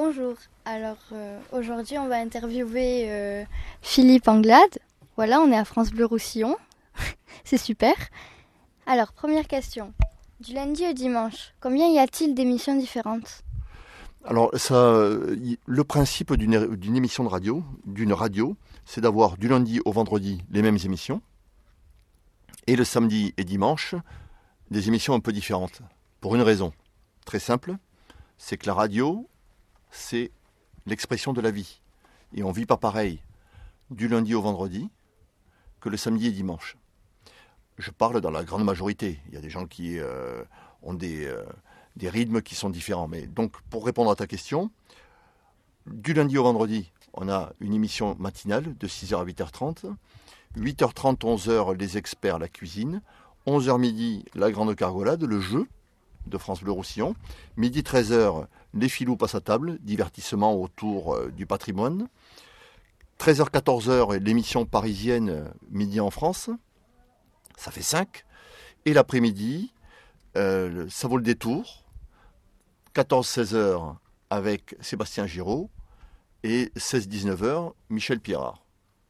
Bonjour. Alors euh, aujourd'hui, on va interviewer euh, Philippe Anglade. Voilà, on est à France Bleu Roussillon. C'est super. Alors, première question. Du lundi au dimanche, combien y a-t-il d'émissions différentes? Alors, ça, le principe d'une émission de radio, d'une radio, c'est d'avoir du lundi au vendredi les mêmes émissions, et le samedi et dimanche des émissions un peu différentes. Pour une raison très simple, c'est que la radio, c'est l'expression de la vie. Et on vit pas pareil du lundi au vendredi que le samedi et dimanche. Je parle dans la grande majorité. Il y a des gens qui euh, ont des, euh, des rythmes qui sont différents. Mais donc, pour répondre à ta question, du lundi au vendredi, on a une émission matinale de 6h à 8h30. 8h30, 11h, les experts, la cuisine. 11h midi, la grande cargolade, le jeu de France Bleu Roussillon. Midi 13h, les filous passent à table, divertissement autour euh, du patrimoine. 13h, 14h, l'émission parisienne euh, Midi en France. Ça fait 5. Et l'après-midi, euh, ça vaut le détour. 14-16h avec Sébastien Giraud. Et 16-19h, Michel Pierrard.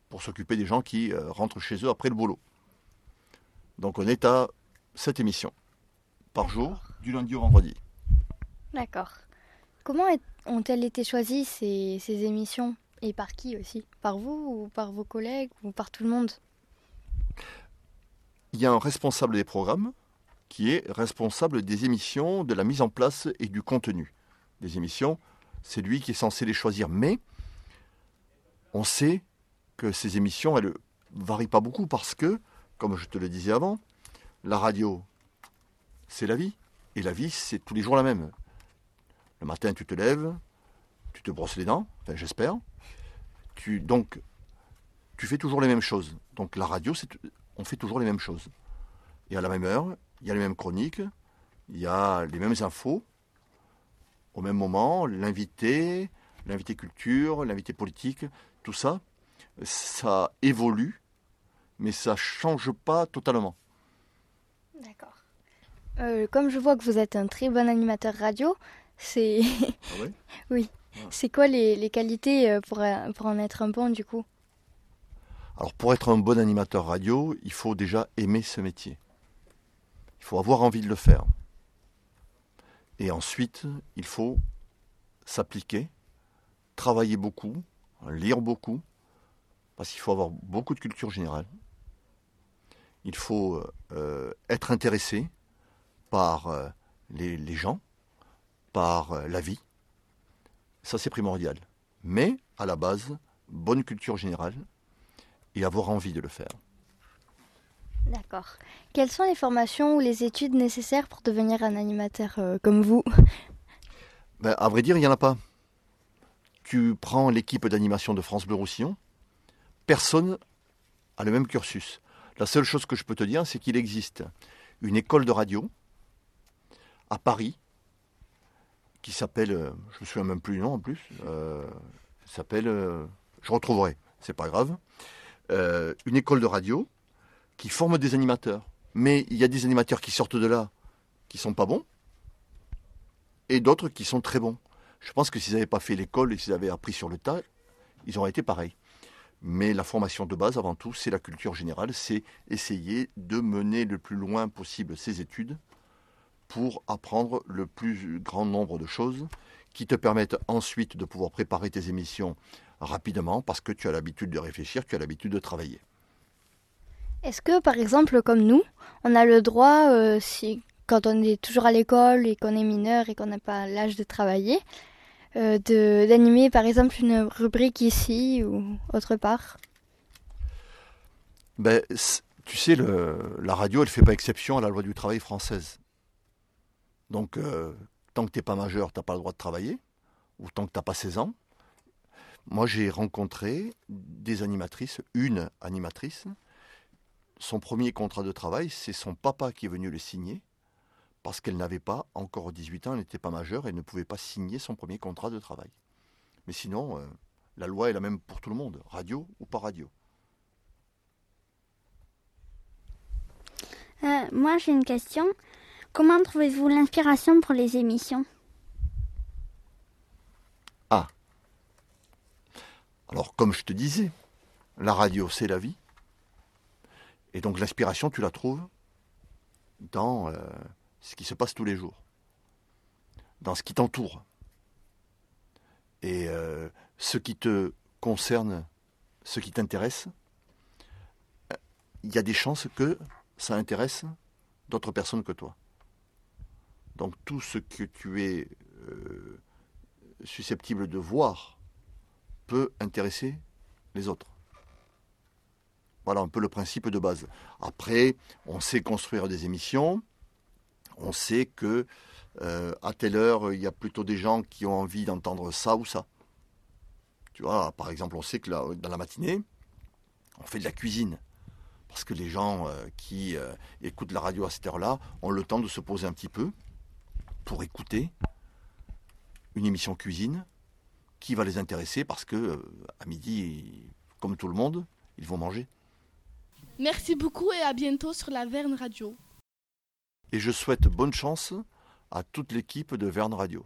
Pour s'occuper des gens qui rentrent chez eux après le boulot. Donc on est à cette émission par jour, du lundi au vendredi. D'accord. Comment ont-elles été choisies ces, émissions? Et par qui aussi? Par vous ou par vos collègues ou par tout le monde? Il y a un responsable des programmes qui est responsable des émissions, de la mise en place et du contenu des émissions. C'est lui qui est censé les choisir. Mais on sait que ces émissions, elles ne varient pas beaucoup parce que comme je te le disais avant, la radio, c'est la vie. Et la vie, c'est tous les jours la même. Le matin, tu te lèves, tu te brosses les dents, enfin j'espère. Tu, donc, tu fais toujours les mêmes choses. Donc la radio, on fait toujours les mêmes choses. Et à la même heure, il y a les mêmes chroniques, il y a les mêmes infos. Au même moment, l'invité, l'invité culture, l'invité politique, tout ça, ça évolue mais ça change pas totalement. D'accord. Euh, comme je vois que vous êtes un très bon animateur radio, c'est. Ah ouais oui. Ah. C'est quoi les, les qualités euh, pour, euh, pour, en être un bon du coup? Alors pour être un bon animateur radio, il faut déjà aimer ce métier. Il faut avoir envie de le faire. Et ensuite, il faut s'appliquer, travailler beaucoup, lire beaucoup, parce qu'il faut avoir beaucoup de culture générale il faut euh, être intéressé par euh, les, gens, par euh, la vie. Ça, c'est primordial. Mais, à la base, bonne culture générale et avoir envie de le faire. D'accord. Quelles sont les formations ou les études nécessaires pour devenir un animateur comme vous? Ben, À vrai dire, il n'y en a pas. Tu prends l'équipe d'animation de France Bleu Roussillon, personne a le même cursus. La seule chose que je peux te dire, c'est qu'il existe une école de radio à Paris qui s'appelle, euh, je me souviens même plus du nom en plus, euh, s'appelle, euh, je retrouverai, c'est pas grave, une école de radio qui forme des animateurs. Mais il y a des animateurs qui sortent de là qui sont pas bons et d'autres qui sont très bons. Je pense que s'ils n'avaient pas fait l'école et s'ils avaient appris sur le tas, ils auraient été pareils. Mais la formation de base, avant tout, c'est la culture générale, c'est essayer de mener le plus loin possible ses études pour apprendre le plus grand nombre de choses qui te permettent ensuite de pouvoir préparer tes émissions rapidement parce que tu as l'habitude de réfléchir, tu as l'habitude de travailler. Est-ce que, par exemple, comme nous, on a le droit, euh, si, quand on est toujours à l'école et qu'on est mineur et qu'on n'a pas l'âge de travailler, euh, d'animer par exemple une rubrique ici ou autre part? Ben, Tu sais, le, la radio, elle ne fait pas exception à la loi du travail française. Donc, euh, tant que tu n'es pas majeur, tu n'as pas le droit de travailler, ou tant que tu n'as pas 16 ans. Moi, j'ai rencontré des animatrices, une animatrice. Son premier contrat de travail, c'est son papa qui est venu le signer parce qu'elle n'avait pas encore 18 ans, elle n'était pas majeure, elle ne pouvait pas signer son premier contrat de travail. Mais sinon, euh, la loi est la même pour tout le monde, radio ou pas radio. Euh, moi, j'ai une question. Comment trouvez-vous l'inspiration pour les émissions? Alors, comme je te disais, la radio, c'est la vie. Et donc, l'inspiration, tu la trouves dans euh, ce qui se passe tous les jours, dans ce qui t'entoure. Et euh, ce qui te concerne, ce qui t'intéresse, il y a des chances que ça intéresse d'autres personnes que toi. Donc tout ce que tu es euh, susceptible de voir peut intéresser les autres. Voilà un peu le principe de base. Après, on sait construire des émissions, on sait que euh, à telle heure, il y a plutôt des gens qui ont envie d'entendre ça ou ça. Tu vois, par exemple, on sait que dans la matinée, on fait de la cuisine. Parce que les gens euh, qui écoutent la radio à cette heure-là ont le temps de se poser un petit peu pour écouter une émission cuisine qui va les intéresser parce que à midi, comme tout le monde, ils vont manger. Merci beaucoup et à bientôt sur la Verne Radio. Et je souhaite bonne chance à toute l'équipe de Verne Radio.